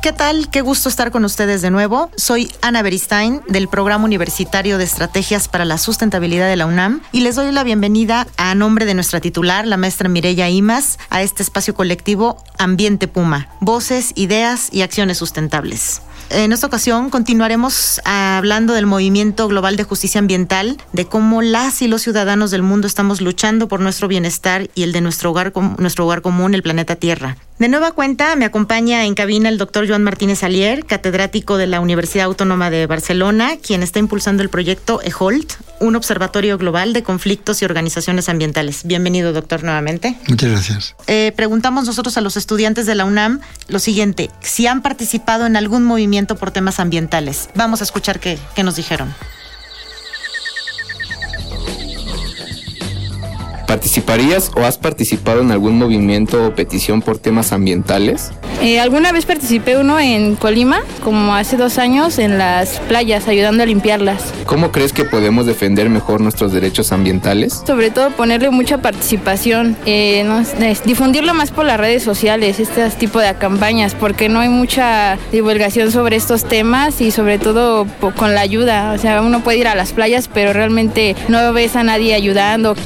¿Qué tal? Qué gusto estar con ustedes de nuevo. Soy Ana Beristain del Programa Universitario de Estrategias para la Sustentabilidad de la UNAM y les doy la bienvenida a nombre de nuestra titular, la maestra Mireya Imas, a este espacio colectivo Ambiente Puma, voces, ideas y acciones sustentables. En esta ocasión continuaremos hablando del movimiento global de justicia ambiental, de cómo las y los ciudadanos del mundo estamos luchando por nuestro bienestar y el de nuestro hogar, nuestro hogar común, el planeta Tierra. De nueva cuenta, me acompaña en cabina el doctor Joan Martínez Alier, catedrático de la Universidad Autónoma de Barcelona, quien está impulsando el proyecto EHOLT, un observatorio global de conflictos y organizaciones ambientales. Bienvenido, doctor, nuevamente. Muchas gracias. Eh, preguntamos nosotros a los estudiantes de la UNAM lo siguiente, si han participado en algún movimiento por temas ambientales. Vamos a escuchar qué, nos dijeron. ¿Participarías o has participado en algún movimiento o petición por temas ambientales? Eh, alguna vez participé uno en Colima, como hace dos años, en las playas, ayudando a limpiarlas. ¿Cómo crees que podemos defender mejor nuestros derechos ambientales? Sobre todo ponerle mucha participación, eh, no, difundirlo más por las redes sociales, este tipo de campañas, porque no hay mucha divulgación sobre estos temas y sobre todo con la ayuda. O sea, uno puede ir a las playas, pero realmente no ves a nadie ayudando.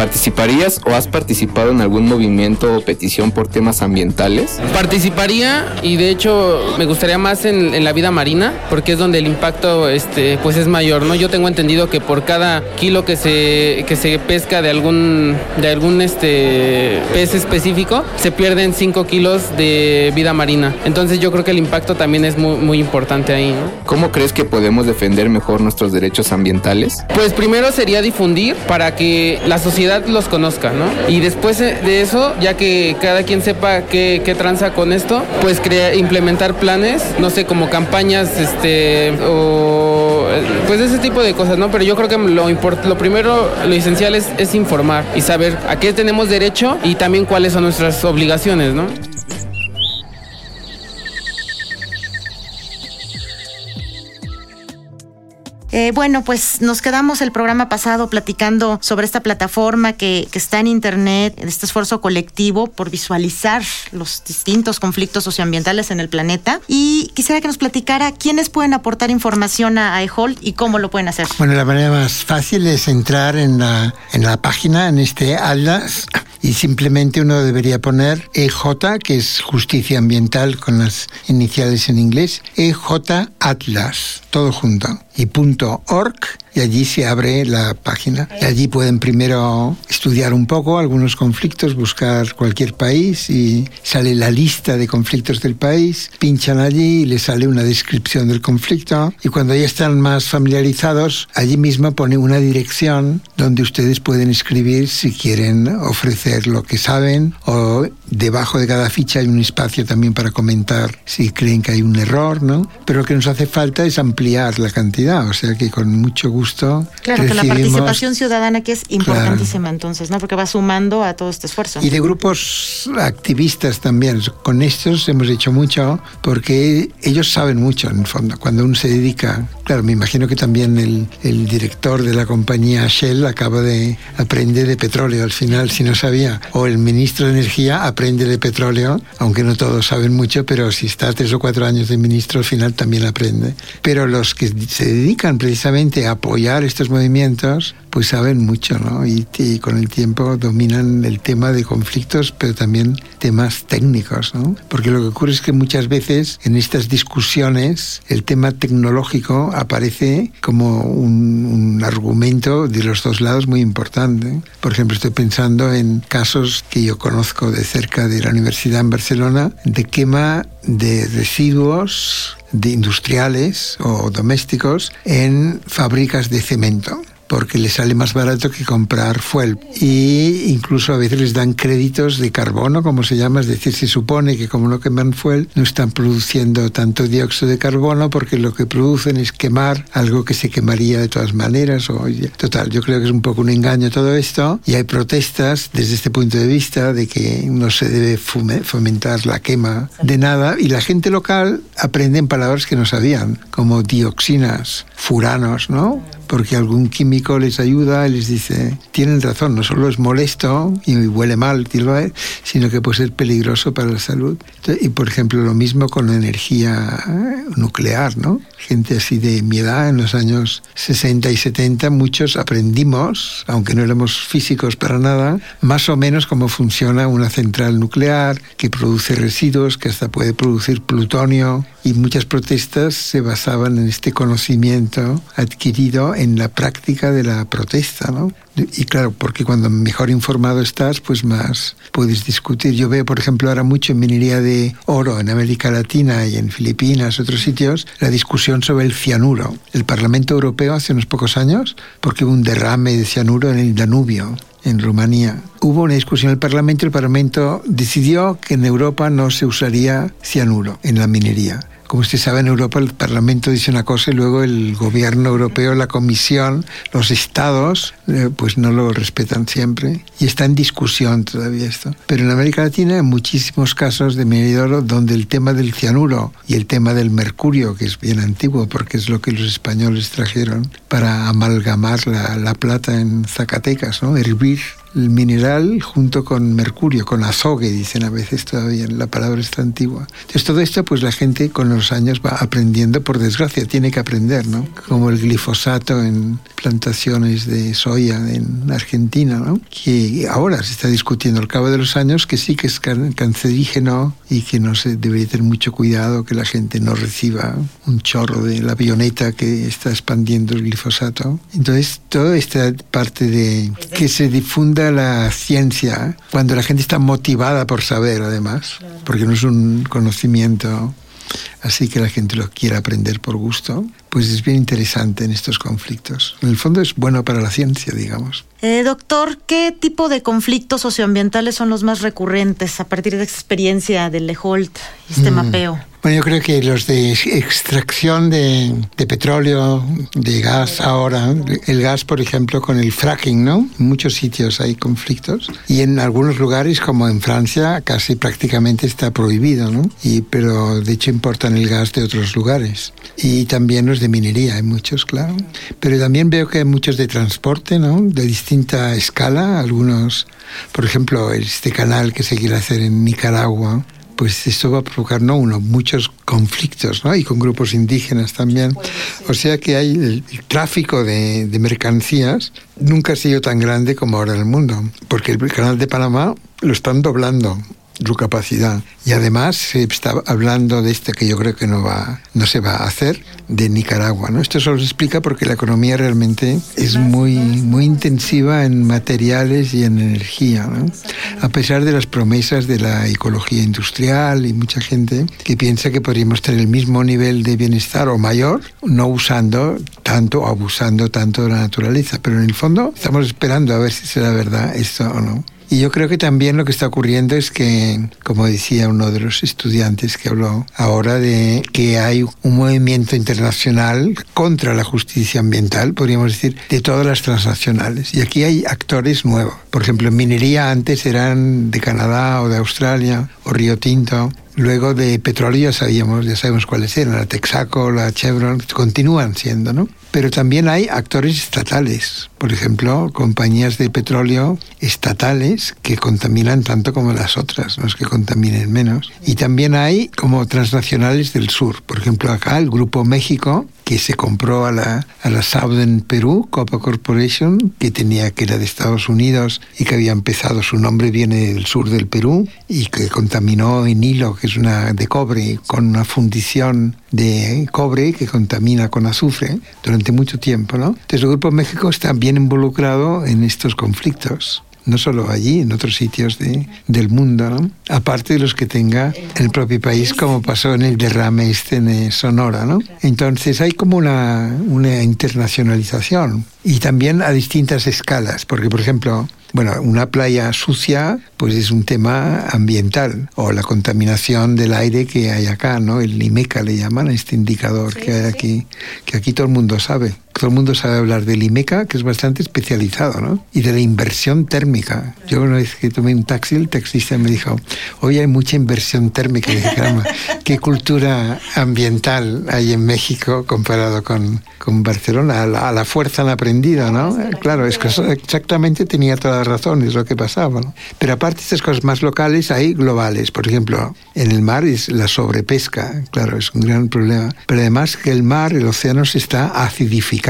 ¿Participarías o has participado en algún movimiento o petición por temas ambientales? Participaría y de hecho me gustaría más en, la vida marina porque es donde el impacto este, pues es mayor, ¿no? Yo tengo entendido que por cada kilo que se, que se pesca de algún, de algún este, pez específico se pierden 5 kilos de vida marina. Entonces yo creo que el impacto también es muy, muy importante ahí, ¿no? ¿Cómo crees que podemos defender mejor nuestros derechos ambientales? Pues primero sería difundir para que la sociedad los conozca, ¿no? Y después de eso, ya que cada quien sepa qué, qué tranza con esto, pues crear, implementar planes, no sé, como campañas, este, o pues ese tipo de cosas, ¿no? Pero yo creo que lo, lo primero, lo esencial es, es informar y saber a qué tenemos derecho y también cuáles son nuestras obligaciones, ¿no? Eh, bueno, pues nos quedamos el programa pasado platicando sobre esta plataforma que, que, está en Internet, este esfuerzo colectivo por visualizar los distintos conflictos socioambientales en el planeta. Y quisiera que nos platicara quiénes pueden aportar información a EHOLT y cómo lo pueden hacer. Bueno, la manera más fácil es entrar en la, en la página, en este Atlas, y simplemente uno debería poner EJ, que es justicia ambiental con las iniciales en inglés, EJ Atlas, todo junto, y punto .org y allí se abre la página. Y allí pueden primero estudiar un poco algunos conflictos, buscar cualquier país y sale la lista de conflictos del país, pinchan allí y les sale una descripción del conflicto y cuando ya están más familiarizados, allí mismo pone una dirección donde ustedes pueden escribir si quieren ofrecer lo que saben o debajo de cada ficha hay un espacio también para comentar si creen que hay un error, ¿no? Pero lo que nos hace falta es ampliar la cantidad, o sea que con mucho gusto Claro, que la participación ciudadana que es importantísima entonces, ¿no? Porque va sumando a todo este esfuerzo. Y de grupos activistas también. Con estos hemos hecho mucho porque ellos saben mucho en el fondo. Cuando uno se dedica, claro, me imagino que también el, el director de la compañía Shell acaba de aprender de petróleo al final, si no sabía. O el ministro de Energía aprende de petróleo, aunque no todos saben mucho, pero si está tres o cuatro años de ministro al final también aprende. Pero los que se dedican precisamente a apoyar estos movimientos, pues saben mucho, ¿no? Y, con el tiempo dominan el tema de conflictos, pero también temas técnicos, ¿no? Porque lo que ocurre es que muchas veces en estas discusiones el tema tecnológico aparece como un, un argumento de los dos lados muy importante. Por ejemplo, estoy pensando en casos que yo conozco de cerca de la Universidad en Barcelona de quema de residuos de industriales o domésticos en fábricas de cemento. Porque les sale más barato que comprar fuel. Y incluso a veces les dan créditos de carbono, como se llama, es decir, se supone que como no queman fuel, no están produciendo tanto dióxido de carbono porque lo que producen es quemar algo que se quemaría de todas maneras. O, total, yo creo que es un poco un engaño todo esto y hay protestas desde este punto de vista de que no se debe fomentar la quema de nada y la gente local aprende palabras que no sabían, como dioxinas, furanos, ¿no? Porque algún químico les ayuda y les dice, tienen razón, no solo es molesto y huele mal, sino que puede ser peligroso para la salud. Y por ejemplo, lo mismo con la energía nuclear, ¿no? Gente así de mi edad, en los años 60 y 70, muchos aprendimos, aunque no éramos físicos para nada, más o menos cómo funciona una central nuclear que produce residuos, que hasta puede producir plutonio, y muchas protestas se basaban en este conocimiento adquirido en la práctica de la protesta, ¿no? Y claro, porque cuando mejor informado estás, pues más puedes discutir. Yo veo, por ejemplo, ahora mucho en minería de oro en América Latina y en Filipinas, otros sitios, la discusión sobre el cianuro. El Parlamento Europeo hace unos pocos años, porque hubo un derrame de cianuro en el Danubio, en Rumanía. Hubo una discusión en el Parlamento y el Parlamento decidió que en Europa no se usaría cianuro en la minería. Como usted sabe, en Europa el Parlamento dice una cosa y luego el gobierno europeo, la Comisión, los estados, eh, pues no lo respetan siempre. Y está en discusión todavía esto. Pero en América Latina hay muchísimos casos de minería donde el tema del cianuro y el tema del mercurio, que es bien antiguo porque es lo que los españoles trajeron para amalgamar la, la plata en Zacatecas, ¿no? hervir el mineral junto con mercurio, con azogue, dicen a veces todavía, la palabra está antigua. Entonces todo esto pues la gente con los años va aprendiendo, por desgracia, tiene que aprender, ¿no? Como el glifosato en plantaciones de soya en Argentina, ¿no? Que ahora se está discutiendo al cabo de los años que sí que es cancerígeno y que no se debería tener mucho cuidado que la gente no reciba un chorro de la avioneta que está expandiendo el glifosato. Entonces toda esta parte de que se difunda la ciencia cuando la gente está motivada por saber, además, porque no es un conocimiento así que la gente lo quiere aprender por gusto, pues es bien interesante en estos conflictos. En el fondo es bueno para la ciencia, digamos. Eh, doctor, ¿qué tipo de conflictos socioambientales son los más recurrentes a partir de esta experiencia del Leholt y este mm. mapeo? Bueno, yo creo que los de extracción de, petróleo, de gas ahora, el gas, por ejemplo, con el fracking, ¿no? En muchos sitios hay conflictos y en algunos lugares, como en Francia, casi prácticamente está prohibido, ¿no? Y, pero de hecho importan el gas de otros lugares. Y también los de minería, hay muchos, claro. Pero también veo que hay muchos de transporte, ¿no? De distinta escala, algunos, por ejemplo, este canal que se quiere hacer en Nicaragua pues esto va a provocar no uno, muchos conflictos, ¿no? Y con grupos indígenas también. O sea que hay el, tráfico de, de, mercancías nunca ha sido tan grande como ahora en el mundo, porque el canal de Panamá lo están doblando su capacidad. Y además se está hablando de este que yo creo que no, va, no se va a hacer, de Nicaragua. ¿no? Esto solo se explica porque la economía realmente es muy, muy intensiva en materiales y en energía. ¿no? A pesar de las promesas de la ecología industrial y mucha gente que piensa que podríamos tener el mismo nivel de bienestar o mayor, no usando tanto o abusando tanto de la naturaleza. Pero en el fondo estamos esperando a ver si será verdad esto o no. Y yo creo que también lo que está ocurriendo es que, como decía uno de los estudiantes que habló ahora, de que hay un movimiento internacional contra la justicia ambiental, podríamos decir, de todas las transnacionales. Y aquí hay actores nuevos. Por ejemplo, en minería antes eran de Canadá o de Australia o Río Tinto. Luego de petróleo ya sabíamos, ya sabemos cuáles eran, la Texaco, la Chevron, continúan siendo, ¿no? Pero también hay actores estatales, por ejemplo, compañías de petróleo estatales que contaminan tanto como las otras, no es que contaminen menos. Y también hay como transnacionales del sur, por ejemplo, acá el Grupo México que se compró a la, a la Southern Perú, Copa Corporation, que tenía que era de Estados Unidos y que había empezado, su nombre viene del sur del Perú, y que contaminó en hilo, que es una de cobre, con una fundición de cobre que contamina con azufre durante mucho tiempo. ¿no? Entonces el Grupo México está bien involucrado en estos conflictos no solo allí, en otros sitios de, del mundo, ¿no? aparte de los que tenga en el propio país, como pasó en el derrame este en Sonora. ¿no? Entonces hay como una, una internacionalización y también a distintas escalas, porque por ejemplo, bueno, una playa sucia pues es un tema ambiental o la contaminación del aire que hay acá, ¿no? El IMECA le llaman este indicador que hay aquí, que aquí todo el mundo sabe. Todo el mundo sabe hablar del IMECA, que es bastante especializado, ¿no? Y de la inversión térmica. Yo una vez que tomé un taxi, el taxista me dijo, hoy hay mucha inversión térmica. Y dije, caramba, ¿qué cultura ambiental hay en México comparado con, con Barcelona? A la, a la fuerza han aprendido, ¿no? Claro, es que exactamente tenía toda la razón, es lo que pasaba, ¿no? Pero aparte de estas cosas más locales, hay globales. Por ejemplo, en el mar es la sobrepesca, claro, es un gran problema. Pero además que el mar, el océano se está acidificando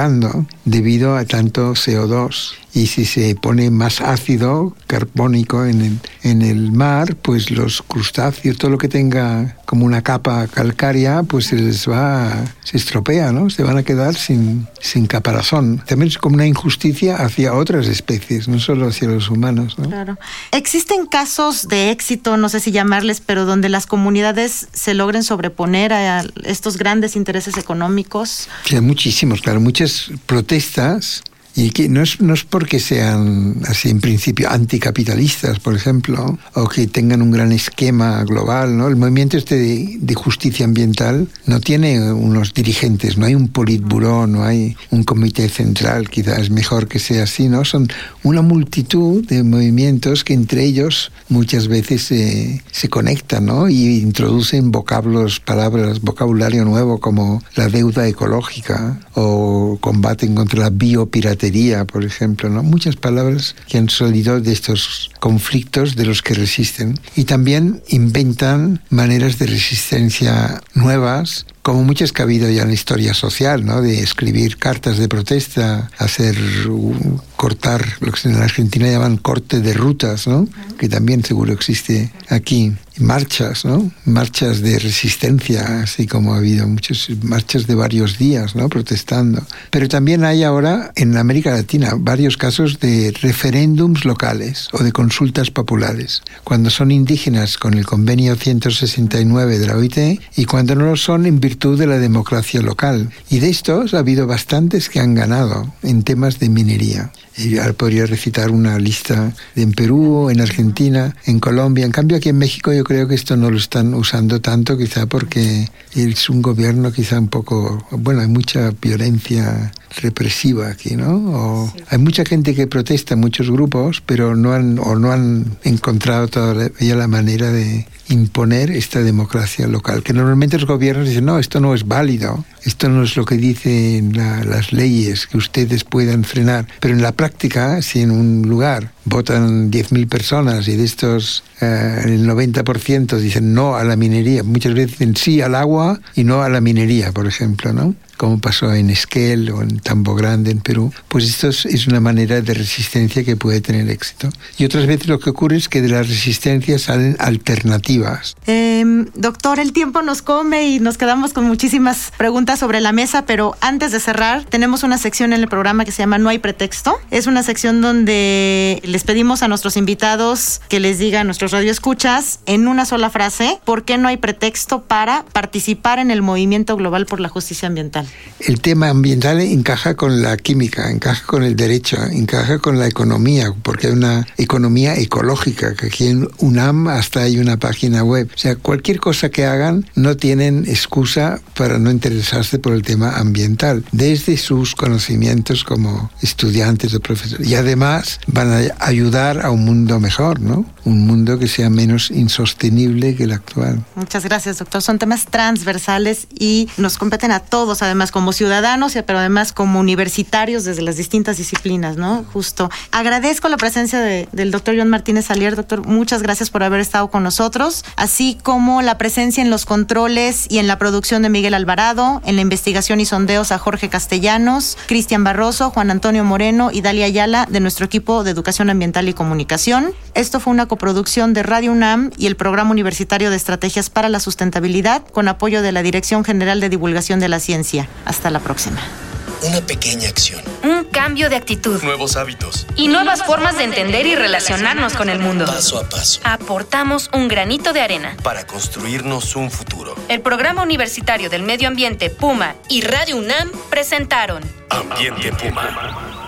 debido a tanto CO2 y si se pone más ácido carbónico en el, en el mar, pues los crustáceos, todo lo que tenga como una capa calcárea, pues se les va, se estropea, ¿no? Se van a quedar sin, sin caparazón. También es como una injusticia hacia otras especies, no solo hacia los humanos, ¿no? Claro. Existen casos de éxito, no sé si llamarles, pero donde las comunidades se logren sobreponer a estos grandes intereses económicos. Sí, hay muchísimos, claro, muchas protestas y que no es, no es porque sean así en principio anticapitalistas, por ejemplo, o que tengan un gran esquema global, ¿no? El movimiento este de, de justicia ambiental no tiene unos dirigentes, no hay un politburó, no hay un comité central, quizás mejor que sea así, ¿no? Son una multitud de movimientos que entre ellos muchas veces se, se conectan, ¿no? Y introducen vocablos, palabras, vocabulario nuevo como la deuda ecológica o combaten contra la biopiratería, por ejemplo, ¿no? Muchas palabras que han salido de estos conflictos de los que resisten. Y también inventan maneras de resistencia nuevas como muchas que ha habido ya en la historia social, ¿no? De escribir cartas de protesta, hacer cortar lo que en Argentina llaman corte de rutas, ¿no? Que también seguro existe aquí. Marchas, ¿no? Marchas de resistencia, así como ha habido muchas marchas de varios días, ¿no? Protestando. Pero también hay ahora en América Latina varios casos de referéndums locales o de consultas populares. Cuando son indígenas con el convenio 169 de la OIT y cuando no lo son en virtud de la democracia local. Y de estos ha habido bastantes que han ganado en temas de minería. Y podría recitar una lista en Perú, en Argentina, en Colombia. En cambio, aquí en México yo creo que esto no lo están usando tanto, quizá porque es un gobierno quizá un poco... Bueno, hay mucha violencia represiva aquí, ¿no? O hay mucha gente que protesta, muchos grupos, pero no han, o no han encontrado todavía la manera de imponer esta democracia local. Que normalmente los gobiernos dicen, no, esto no es válido, esto no es lo que dicen la, las leyes, que ustedes puedan frenar. Pero en la práctica, si en un lugar votan 10.000 personas y de estos eh, el 90% dicen no a la minería, muchas veces dicen sí al agua y no a la minería, por ejemplo, ¿no? Como pasó en Esquel o en Tambo Grande en Perú, pues esto es una manera de resistencia que puede tener éxito. Y otras veces lo que ocurre es que de las resistencias salen alternativas. Eh, doctor, el tiempo nos come y nos quedamos con muchísimas preguntas sobre la mesa, pero antes de cerrar, tenemos una sección en el programa que se llama No hay pretexto. Es una sección donde les pedimos a nuestros invitados que les digan nuestros radioescuchas en una sola frase por qué no hay pretexto para participar en el movimiento global por la justicia ambiental. El tema ambiental encaja con la química, encaja con el derecho, encaja con la economía, porque hay una economía ecológica, que aquí en UNAM hasta hay una página web. O sea, cualquier cosa que hagan no tienen excusa para no interesarse por el tema ambiental, desde sus conocimientos como estudiantes o profesores. Y además van a ayudar a un mundo mejor, ¿no? Un mundo que sea menos insostenible que el actual. Muchas gracias, doctor. Son temas transversales y nos competen a todos, además como ciudadanos, pero además como universitarios desde las distintas disciplinas, ¿no? Justo. Agradezco la presencia de, del doctor John Martínez Alier. Doctor, muchas gracias por haber estado con nosotros, así como la presencia en los controles y en la producción de Miguel Alvarado, en la investigación y sondeos a Jorge Castellanos, Cristian Barroso, Juan Antonio Moreno y Dalia Ayala de nuestro equipo de Educación Ambiental y Comunicación. Esto fue una coproducción de Radio UNAM y el Programa Universitario de Estrategias para la Sustentabilidad con apoyo de la Dirección General de Divulgación de la Ciencia. Hasta la próxima. Una pequeña acción. Un cambio de actitud. Nuevos hábitos. Y nuevas formas de entender y relacionarnos con el mundo. Paso a paso. Aportamos un granito de arena. Para construirnos un futuro. El Programa Universitario del Medio Ambiente Puma y Radio UNAM presentaron Ambiente Puma.